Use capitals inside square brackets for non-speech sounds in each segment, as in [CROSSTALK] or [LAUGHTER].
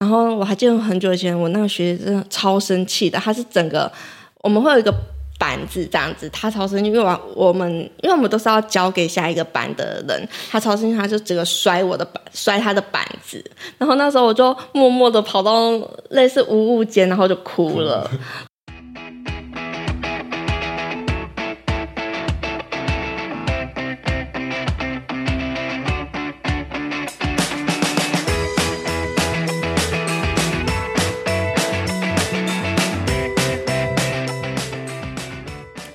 然后我还记得很久以前，我那个学姐真的超生气的，她是整个我们会有一个板子这样子，她超生气，因为我我们因为我们都是要交给下一个班的人，她超生气，她就整个摔我的板，摔她的板子，然后那时候我就默默的跑到类似无物间，然后就哭了。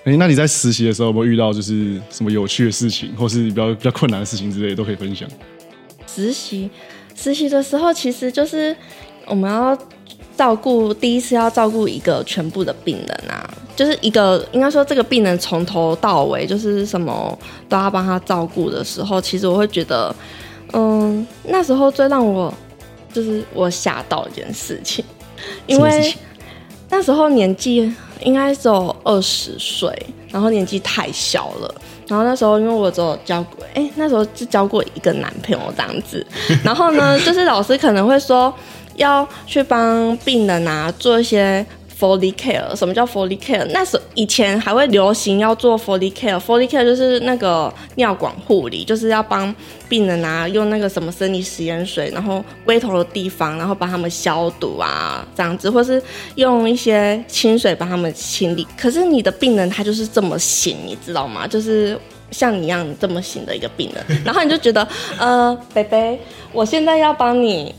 哎，那你在实习的时候有没有遇到就是什么有趣的事情，或是比较比较困难的事情之类，都可以分享。实习实习的时候，其实就是我们要照顾第一次要照顾一个全部的病人啊，就是一个应该说这个病人从头到尾就是什么都要帮他照顾的时候，其实我会觉得，嗯，那时候最让我就是我吓到一件事情，因为那时候年纪。应该只有二十岁，然后年纪太小了。然后那时候因为我只有交过，哎，那时候只交过一个男朋友这样子。[LAUGHS] 然后呢，就是老师可能会说要去帮病人啊做一些。Foley care，什么叫 Foley care？那时以前还会流行要做 Foley care。Foley care 就是那个尿管护理，就是要帮病人啊用那个什么生理食盐水，然后龟头的地方，然后帮他们消毒啊这样子，或是用一些清水帮他们清理。可是你的病人他就是这么醒，你知道吗？就是像你一样这么醒的一个病人，然后你就觉得，呃，贝贝，我现在要帮你。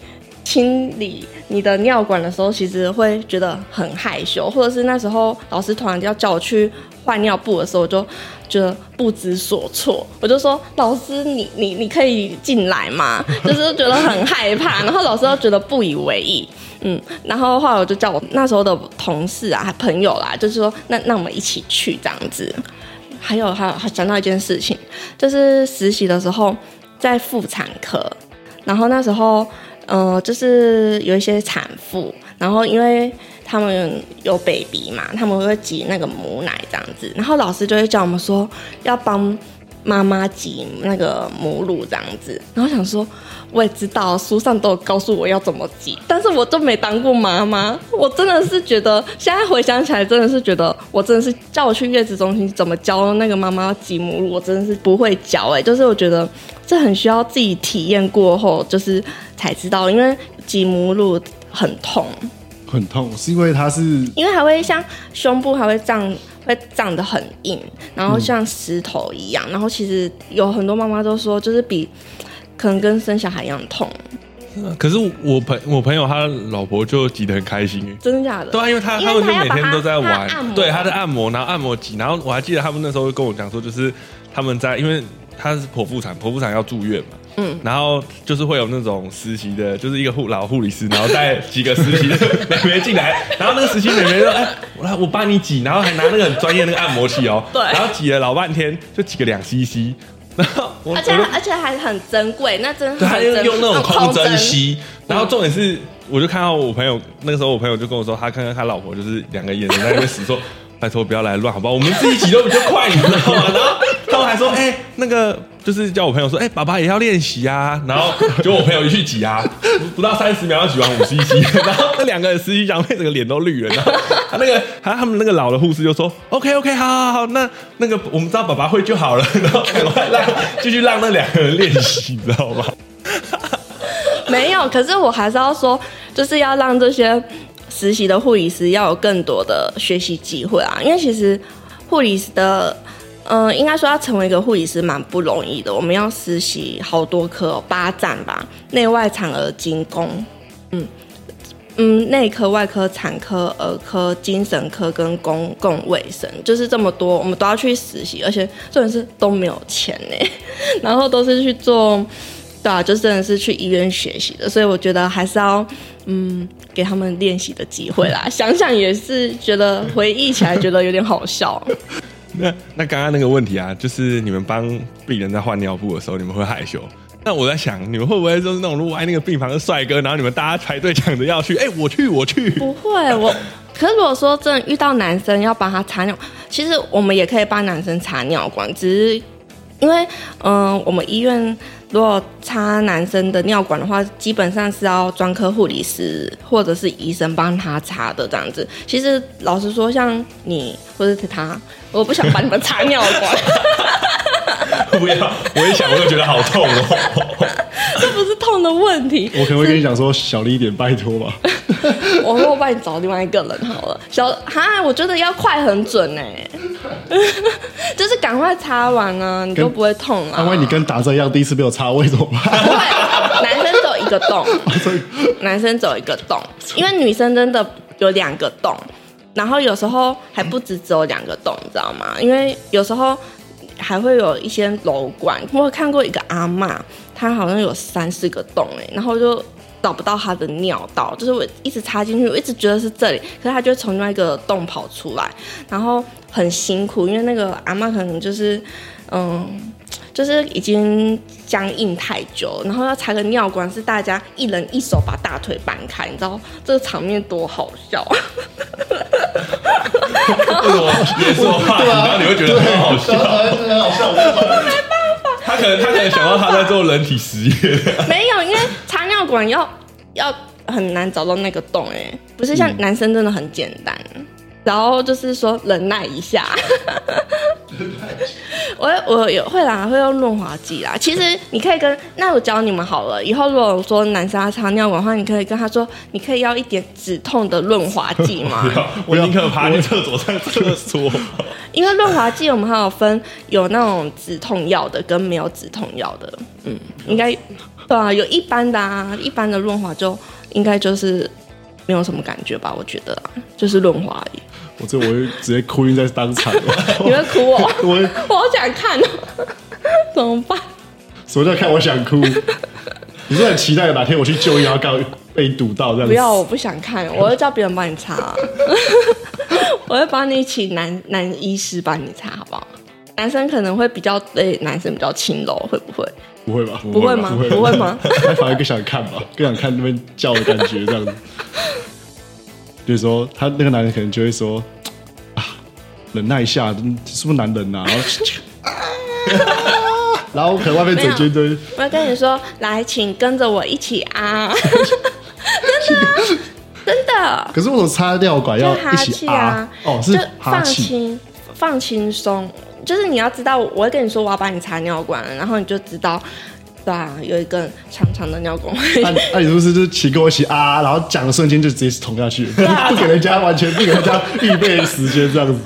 清理你的尿管的时候，其实会觉得很害羞，或者是那时候老师突然要叫我去换尿布的时候，我就觉得不知所措。我就说：“老师，你你你可以进来吗？” [LAUGHS] 就是觉得很害怕，然后老师又觉得不以为意。嗯，然后后来我就叫我那时候的同事啊、朋友啦，就是说：“那那我们一起去这样子。”还有还有还讲到一件事情，就是实习的时候在妇产科，然后那时候。呃，就是有一些产妇，然后因为他们有 baby 嘛，他们会挤那个母奶这样子，然后老师就会叫我们说要帮妈妈挤那个母乳这样子，然后想说我也知道书上都有告诉我要怎么挤，但是我都没当过妈妈，我真的是觉得现在回想起来，真的是觉得我真的是叫我去月子中心怎么教那个妈妈挤母乳，我真的是不会教哎，就是我觉得这很需要自己体验过后，就是。才知道，因为挤母乳很痛，很痛，是因为它是，因为还会像胸部还会胀，会胀得很硬，然后像石头一样，然后其实有很多妈妈都说，就是比可能跟生小孩一样痛。可是我朋我朋友他老婆就挤得很开心，真的假的？对啊，因为他他们就每天都在玩，对他在按摩，然后按摩挤，然后我还记得他们那时候跟我讲说，就是他们在，因为他是剖腹产，剖腹产要住院嘛。嗯，然后就是会有那种实习的，就是一个护老护理师，然后带几个实习的妹妹进来，然后那个实习妹妹说：“哎，我来，我帮你挤。”然后还拿那个很专业那个按摩器哦，对，然后挤了老半天，就挤个两 CC，然后而且而且还很珍贵，那真的他用那种空针吸。然后重点是，我就看到我朋友那个时候，我朋友就跟我说，他看看他老婆就是两个眼神在那边死说：“拜托不要来乱，好不好？我们自己挤都比较快，你知道吗？”然后他们还说：“ [LAUGHS] 哎，那个。”就是叫我朋友说，哎，爸爸也要练习啊。然后就我朋友一去挤啊，不到三十秒要挤完五十 CC。[LAUGHS] 然后那两个实习长妹整个脸都绿了。然后他 [LAUGHS] 那个，他他们那个老的护士就说，OK OK，好好好，那那个我们知道爸爸会就好了。然后赶快让继续让那两个人练习，你知道吗？没有，可是我还是要说，就是要让这些实习的护理师要有更多的学习机会啊，因为其实护理师的。嗯，应该说要成为一个护理师蛮不容易的。我们要实习好多科，八站吧，内外产儿精工，嗯嗯，内科、外科、产科、儿科、精神科跟公共卫生，就是这么多，我们都要去实习，而且重点是都没有钱呢，[LAUGHS] 然后都是去做，对啊，就真的是去医院学习的，所以我觉得还是要嗯给他们练习的机会啦。想想也是觉得回忆起来觉得有点好笑。[LAUGHS] 那那刚刚那个问题啊，就是你们帮病人在换尿布的时候，你们会害羞？那我在想，你们会不会就是那种如果爱那个病房的帅哥，然后你们大家排队抢着要去？[LAUGHS] 哎，我去，我去。不会，我。[LAUGHS] 可是如果说真的遇到男生要帮他擦尿，其实我们也可以帮男生擦尿管，只是因为嗯、我们医院如果插男生的尿管的话，基本上是要专科护理师或者是医生帮他插的这样子。其实老实说，像你或者是他，我不想帮你们插尿管，[LAUGHS] 不要，我一想我就觉得好痛哦。[LAUGHS] 这不是痛的问题。我可能会跟你讲说小力一点，拜托吧。[LAUGHS] 我说我帮你找另外一个人好了。小哈，我觉得要快很准哎、[LAUGHS] 就是赶快擦完啊，你就不会痛啊。因为你跟打针一样，第一次被我擦，为什么办？不会，男生走一个洞，[LAUGHS] 男生走一个洞，因为女生真的有两个洞，然后有时候还不止只有两个洞，你知道吗？因为有时候还会有一些瘘管，我有看过一个阿嬷，她好像有三四个洞哎、然后就。找不到他的尿道，就是我一直插进去，我一直觉得是这里，可是他就会从另外一个洞跑出来，然后很辛苦，因为那个阿妈可能就是，嗯，就是已经僵硬太久，然后要插个尿管，是大家一人一手把大腿搬开，你知道这个场面多好笑。为什么也是我话题，然后你会觉得很好笑？很好笑。他可能他可能想到他在做人体实验，没有，因为管要要很难找到那个洞，哎，不是像男生真的很简单。然后就是说忍耐一下，我我有会啦，会用润滑剂啦。其实你可以跟那我教你们好了，以后如果说男生要插尿管的话，你可以跟他说，你可以要一点止痛的润滑剂吗？[LAUGHS] 我宁可爬进厕所上厕所。因为润滑剂我们还有分有那种止痛药的跟没有止痛药的，嗯，应该对啊，有一般的啊，一般的润滑就应该就是没有什么感觉吧，我觉得、啊、就是润滑而已。我这我会直接哭晕在当场。[LAUGHS] 你会哭哦，[LAUGHS] 我会 [LAUGHS] 我好想看哦，怎么办？什么叫看我想哭？你是很期待哪天我去就医，然后刚好被堵到这样子？不要，我不想看，我会叫别人帮你擦、[LAUGHS] 我会帮你请男男医师帮你擦，好不好？男生可能会比较对男生比较轻柔，会不会？不会吧？不会吗？不会吗？[LAUGHS] 他反而更想看吧，更想看那边叫的感觉这样子。就是说，他那个男人可能就会说啊，忍耐一下，嗯是不是男人呐、然后，然后可能外面整间都我要跟你说，来，请跟着我一起啊！[LAUGHS] 真的啊，真的，可是为什么插尿管要一起啊哦，是就，放轻，放轻松。就是你要知道，我会跟你说我要帮你插尿管了，然后你就知道，对啊，有一根长长的尿管。那那你是不是就是请跟我一起啊？然后讲的瞬间就直接捅下去，啊不给人家完全不给人家预备时间这样子。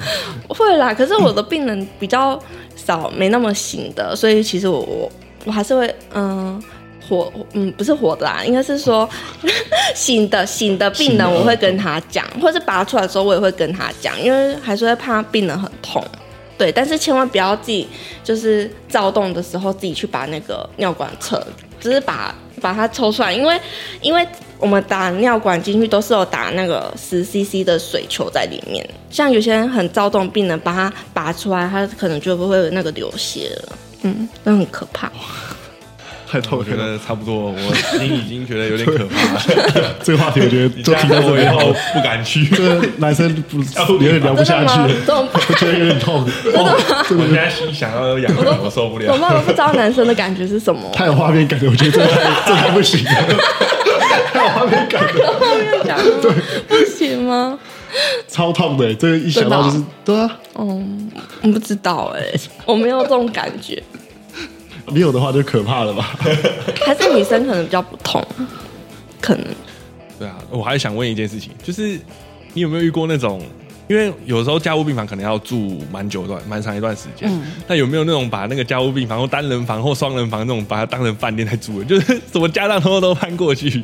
会啦，可是我的病人比较少，没那么醒的，所以其实我我我还是会嗯。活，嗯，不是活的啦，应该是说 [LAUGHS] 醒的醒的病人，我会跟他讲，或者拔出来的时候，我也会跟他讲，因为还是会怕病人很痛，对，但是千万不要自己就是躁动的时候自己去把那个尿管扯，只是把把它抽出来，因为因为我们打尿管进去都是有打那个十 CC 的水球在里面，像有些人很躁动，病人把它拔出来，他可能就不会有那个流血了，嗯，那很可怕。太痛了，我觉得差不多，我心已经觉得有点可怕了。[LAUGHS] 这个话题我觉得你这停在这我以后。不敢去。这个男生不有点聊不下去？我觉得有点痛。我现个在心想要痒痒，我受不了。怎么办？我不知道男生的感觉是什么。太有画面感了，我觉得这太这个太不行了，太有画面感了，[LAUGHS] 对，不行吗？超痛的。这个一想到就是对啊，嗯，我不知道哎、我没有这种感觉，没有的话就可怕了吧？[LAUGHS] 还是女生可能比较不痛，可能。对啊，我还想问一件事情，就是你有没有遇过那种？因为有时候家务病房可能要住蛮久一段、蛮长一段时间。那有没有那种把那个家务病房或单人房或双人房那种，把它当成饭店在住的？就是什么家当通通都搬过去。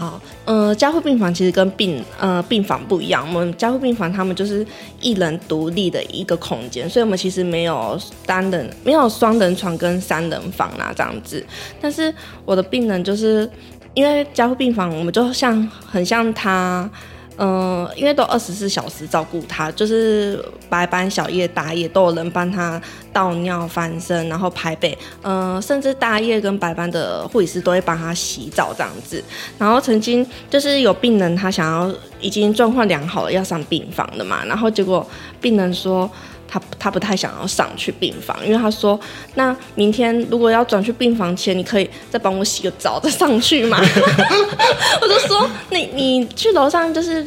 好，呃，加护病房其实跟病呃病房不一样，我们加护病房他们就是一人独立的一个空间，所以我们其实没有单人、没有双人床跟三人房啦这样子。但是我的病人就是因为加护病房，我们就像很像他。嗯、因为都二十四小时照顾他，就是白班、小夜、大夜都有人帮他倒尿、翻身，然后排背，嗯、甚至大夜跟白班的护理师都会帮他洗澡这样子。然后曾经就是有病人他想要已经状况良好了要上病房的嘛，然后结果病人说他他不太想要上去病房，因为他说，那明天如果要转去病房前，你可以再帮我洗个澡再上去嘛。[LAUGHS] 我就说，你你去楼上就是。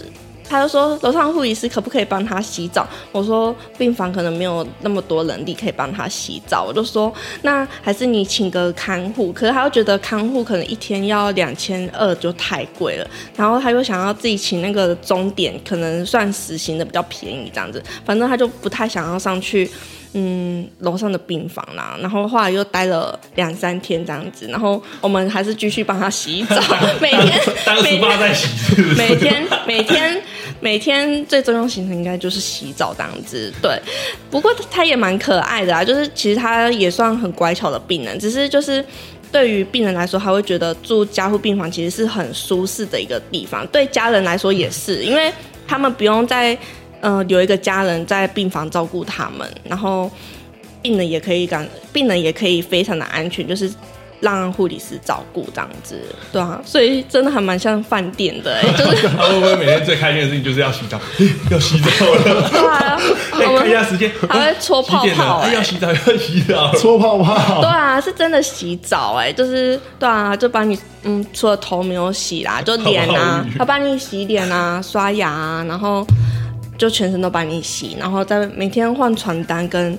他就说楼上护理师可不可以帮他洗澡？我说病房可能没有那么多人力可以帮他洗澡。我就说那还是你请个看护。可是他又觉得看护可能一天要两千二就太贵了，然后他又想要自己请那个钟点，可能算实行的比较便宜这样子。反正他就不太想要上去。嗯，楼上的病房啦，然后后来又待了两三天这样子，然后我们还是继续帮他洗澡，每天每天在洗，每天每天每天最重要行程应该就是洗澡这样子。对，不过他也蛮可爱的啊，就是其实他也算很乖巧的病人，只是就是对于病人来说，他会觉得住加护病房其实是很舒适的一个地方，对家人来说也是，因为他们不用在。嗯，有一个家人在病房照顾他们，然后病人也可以感，病人也可以非常的安全，就是让护理师照顾这样子，对啊，所以真的还蛮像饭店的，[LAUGHS] 就是他会不会每天最开心的事情就是要洗澡，[LAUGHS] [LAUGHS] 要洗澡了，对啊，看一下时间，还会搓泡泡，要洗澡要洗澡，搓泡泡，对啊，是真的洗澡哎，就是对啊，就帮你嗯，除了头没有洗啦，就脸啊，他帮你洗脸啊，刷牙啊，然后。就全身都帮你洗，然后再每天换床单、跟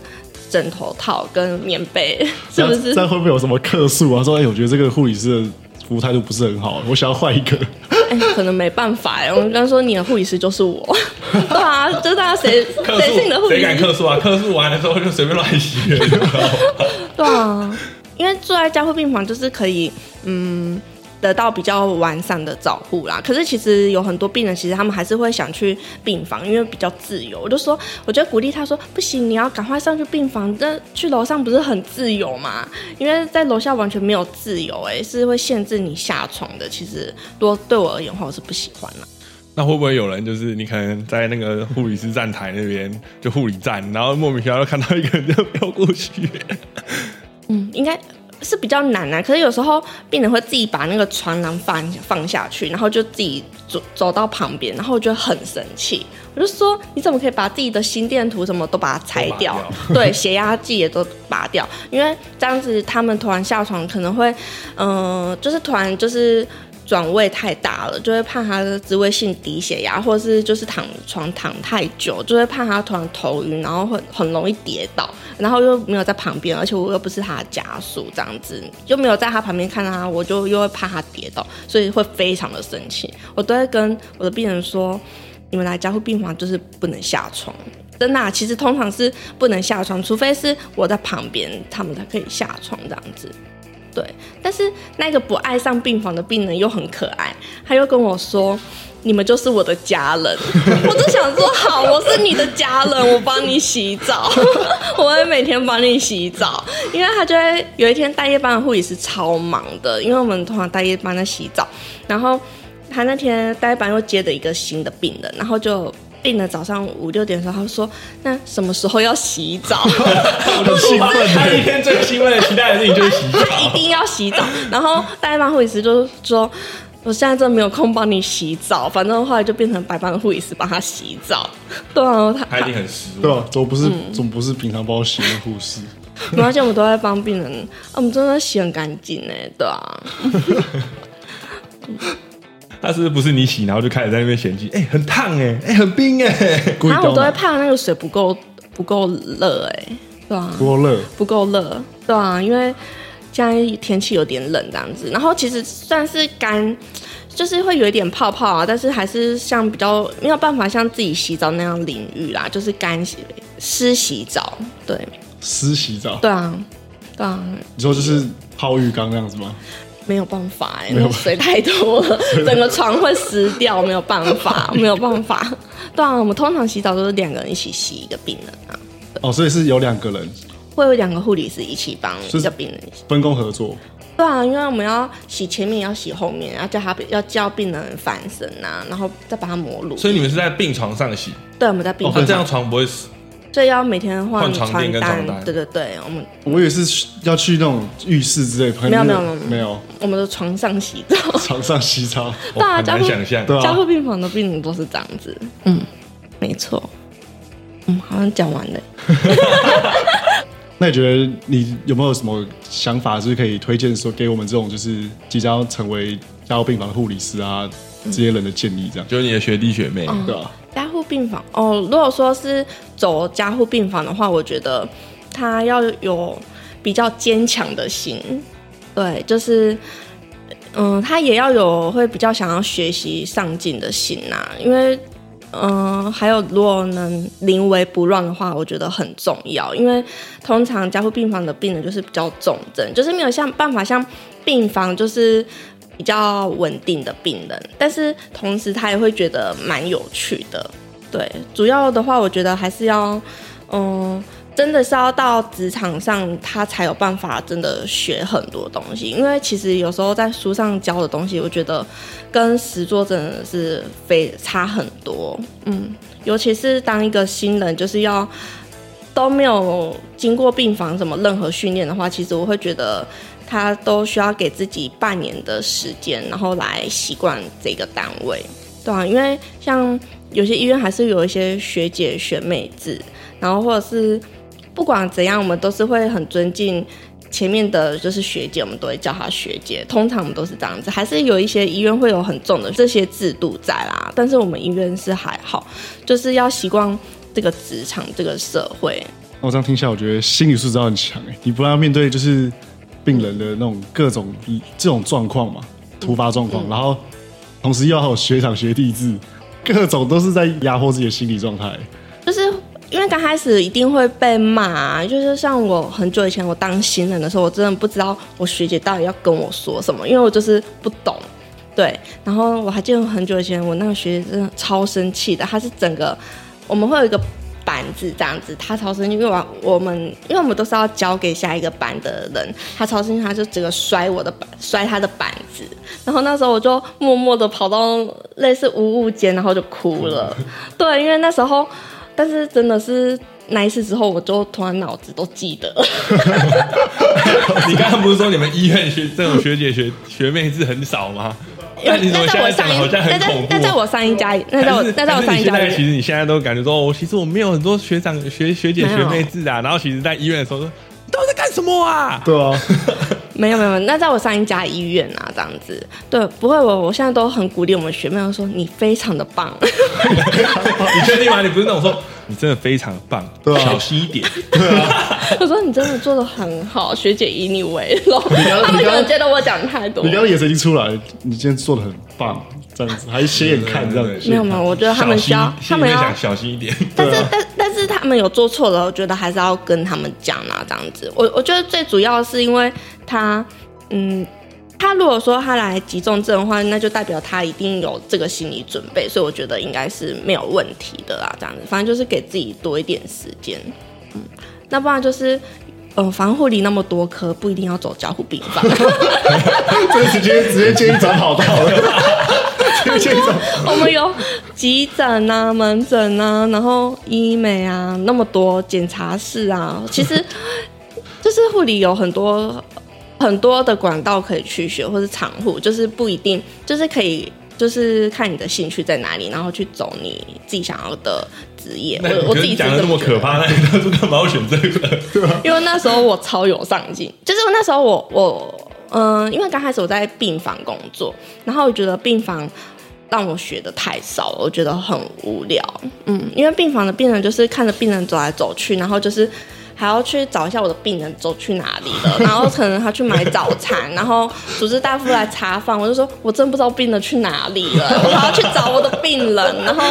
枕头套、跟棉被，[LAUGHS] 是不是？这样会不会有什么客诉啊？说哎，我觉得这个护理师的服务态度不是很好，我想要换一个。哎，可能没办法哎。我刚刚说你的护理师就是我，[LAUGHS] 对啊，就是大家谁谁是你的护理师？谁敢客诉啊？客诉完了之后就随便乱洗。对啊，因为住在加护病房就是可以，嗯。得到比较完善的照顾啦，可是其实有很多病人，其实他们还是会想去病房，因为比较自由。我就说，我就鼓励他说，不行，你要赶快上去病房，这去楼上不是很自由吗？因为在楼下完全没有自由，哎，是会限制你下床的。其实，多对我而言的话，我是不喜欢啦。那会不会有人就是你可能在那个护理师站台那边，就护理站，然后莫名其妙就看到一个人就飘过去？嗯，应该。是比较难啊，可是有时候病人会自己把那个床栏放放下去，然后就自己走走到旁边，然后我就很生气，我就说你怎么可以把自己的心电图什么都把它拆掉？[LAUGHS] [LAUGHS] 对，血压计也都拔掉，因为这样子他们突然下床可能会，嗯，就是突然就是。转位太大了，就会怕他的自位性低血压，或者是就是躺床躺太久，就会怕他突然头晕，然后很很容易跌倒，然后又没有在旁边，而且我又不是他的家属，这样子就没有在他旁边看到他，我就又会怕他跌倒，所以会非常的生气。我都会跟我的病人说，你们来加护病房就是不能下床，真的，其实通常是不能下床，除非是我在旁边，他们才可以下床这样子。对，但是那个不爱上病房的病人又很可爱，他又跟我说：“你们就是我的家人。”我就想说：“好，我是你的家人，我帮你洗澡，[LAUGHS] 我会每天帮你洗澡。”因为他就会有一天大夜班的护理是超忙的，因为我们通常大夜班在洗澡，然后他那天大夜班又接了一个新的病人，然后就。病的早上五六点的时候，他说：“那什么时候要洗澡？”很兴奋，他一天最兴奋的期待的事情就是洗澡，他一定要洗澡。然后代班护理师就说：“我现在真的没有空帮你洗澡，反正后来就变成白班护理师帮他洗澡。”对啊，他一定很失望。对啊，总不是总不是平常帮我洗的护士。而且我们都在帮病人，我们真的洗很干净哎，对啊。[LAUGHS] 他是不是你洗，然后就开始在那边嫌弃？哎，很烫哎，哎，很冰哎。[LAUGHS] 然后我都会怕那个水不够不够热哎，对吧？不够热，不够热，对啊，因为现在天气有点冷这样子。然后其实算是干，就是会有一点泡泡啊，但是还是像比较没有办法像自己洗澡那样淋浴啦，就是干洗湿洗澡，对。湿洗澡。对啊，对啊。你说就是泡浴缸那样子吗？没有办法哎，那水太多了，[LAUGHS] 整个床会湿掉，没有办法，没有办法。[LAUGHS] 对啊，我们通常洗澡都是两个人一起洗一个病人啊。哦，所以是有两个人，会有两个护理师一起帮一个病人分工合作。对啊，因为我们要洗前面，要洗后面，要叫他要叫病人翻身呐，然后再把他抹乳。所以你们是在病床上洗？对，我们在病床上，这样床不会死。所以要每天换床单，对对对，我们我也是要去那种浴室之类，没有没有没有没有，我们的床上洗澡，床上洗澡，[LAUGHS] 大家想象，加护病房的病人都是这样子，嗯，没错。嗯，好像讲完了。[LAUGHS] 那你觉得你有没有什么想法，就是可以推荐说给我们这种就是即将要成为加护病房的护理师啊这些人的建议？这样。就是你的学弟学妹，对吧？加护病房。哦，如果说是走加护病房的话，我觉得他要有比较坚强的心，对，就是嗯，他也要有会比较想要学习上进的心呐、因为嗯，还有如果能临危不乱的话，我觉得很重要，因为通常加护病房的病人就是比较重症，就是没有像办法像病房就是比较稳定的病人，但是同时他也会觉得蛮有趣的。对，主要的话，我觉得还是要，嗯，真的是要到职场上，他才有办法真的学很多东西。因为其实有时候在书上教的东西，我觉得跟实作真的是非差很多。嗯，尤其是当一个新人，就是要都没有经过病房什么任何训练的话，其实我会觉得他都需要给自己半年的时间，然后来习惯这个单位，对啊，因为像有些医院还是有一些学姐学妹制，然后或者是不管怎样，我们都是会很尊敬。前面的就是学姐，我们都会叫她学姐。通常我们都是这样子，还是有一些医院会有很重的这些制度在啦。但是我们医院是还好，就是要习惯这个职场、这个社会。那我这样听下，我觉得心理素质很强哎，你不然要面对就是病人的那种各种这种状况嘛，突发状况，然后同时又要有学长学弟制，各种都是在压迫自己的心理状态。就是因为刚开始一定会被骂、啊，就是像我很久以前我当新人的时候，我真的不知道我学姐到底要跟我说什么，因为我就是不懂。对，然后我还记得很久以前我那个学姐真的超生气的，她是整个我们会有一个板子这样子，他超生气，因为我我们因为我们都是要交给下一个班的人，他超生气，他就整个摔我的板，摔他的板子，然后那时候我就默默的跑到类似无物间，然后就哭了。[LAUGHS] 对，因为那时候，但是真的是那一次之后，我就突然脑子都记得。你刚刚不是说你们医院学这种学姐学学妹制很少吗？那你怎么现在好像很那在恐怖？那在我上一家，那在我那在我上一家其实你现在都感觉说，我，其实我没有很多学长学学姐学妹制啊。然后其实，在医院的时候说，你到底在干什么啊？对啊，没有没有，没有那在我上一家医院啊，这样子。对，不会，我我现在都很鼓励我们学妹，我说你非常的棒。[LAUGHS] 你确定吗？你不是那种说你真的非常棒，对啊小心一点。[LAUGHS] 我说你真的做的很好，学姐以你为荣。刚他们可你刚能觉得我讲太多你。刚刚眼神已经出来，你今天做的很棒，这样子还是斜眼看这样子。没有没有，我觉得他们需要小，心他们要小心一点。但是啊但但是他们有做错了，我觉得还是要跟他们讲啊，这样子。我我觉得最主要是因为他，嗯，他如果说他来急重症的话，那就代表他一定有这个心理准备，所以我觉得应该是没有问题的啦，这样子。反正就是给自己多一点时间，嗯，那不然就是。嗯，反正护理那么多科，不一定要走交互病房。[LAUGHS] 这个直接直接建议转跑道了，直接建议转。[LAUGHS] 我们有急诊啊、门诊啊，然后医美啊，那么多检查室啊，其实就是护理有很多很多的管道可以去学，或是产护，就是不一定，就是可以。就是看你的兴趣在哪里，然后去走你自己想要的职业。那我我自己是讲的那这么可怕，那你当 [LAUGHS] 初干嘛要选这个？对 [LAUGHS] 吧因为那时候我超有上进，就是那时候我我嗯、因为刚开始我在病房工作，然后我觉得病房让我学的太少了，我觉得很无聊。嗯，因为病房的病人就是看着病人走来走去，然后就是。还要去找一下我的病人走去哪里了，[LAUGHS] 然后可能他去买早餐，然后主治大夫来查房，我就说我真不知道病人去哪里了，[LAUGHS] 我还要去找我的病人，然后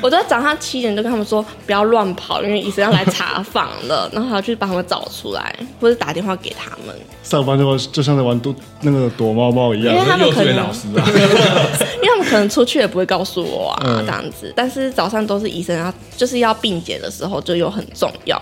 我就早上七点就跟他们说不要乱跑，因为医生要来查房了，然后还要去帮他们找出来，或者打电话给他们，上班就就像在玩躲那个躲猫猫一样因为样，他们可能老师啊，[LAUGHS] 因为他们可能出去也不会告诉我啊，嗯这样子。但是早上都是医生要，就是要病检的时候就又很重要。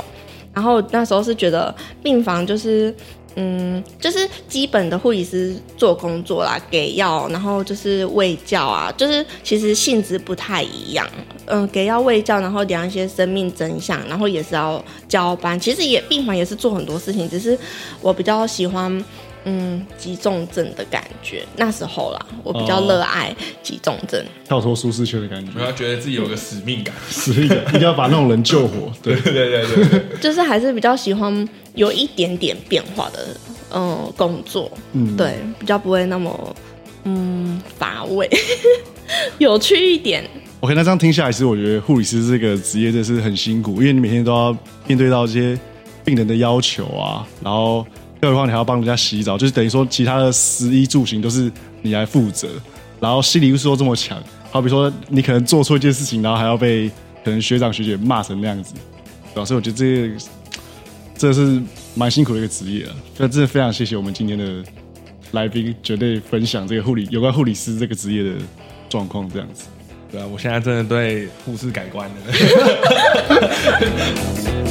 然后那时候是觉得病房就是，嗯，就是基本的护理师做工作啦，给药，然后就是喂教啊，就是其实性质不太一样。嗯，给药喂教，然后量一些生命真相，然后也是要交班。其实也病房也是做很多事情，只是我比较喜欢。嗯急重症的感觉。那时候啦，我比较热爱急重症。跳脱舒适圈的感觉，我要觉得自己有个使命感。使命感一定要把那种人救活。[LAUGHS] 对，对对对对对，就是还是比较喜欢有一点点变化的，嗯，工作，嗯对，比较不会那么，嗯，乏味，[LAUGHS] 有趣一点。OK，那这样听下来，其实我觉得护理师这个职业真的是很辛苦，因为你每天都要面对到这些病人的要求啊，然后更何况你还要帮人家洗澡，就是等于说其他的食衣住行都是你来负责，然后心理素质又这么强，好比说你可能做错一件事情，然后还要被可能学长学姐骂成那样子，对吧？所以我觉得这个这是蛮辛苦的一个职业啊，那真的非常谢谢我们今天的来宾，绝对分享这个护理有关护理师这个职业的状况，这样子。对啊，我现在真的对护士改观了。[LAUGHS]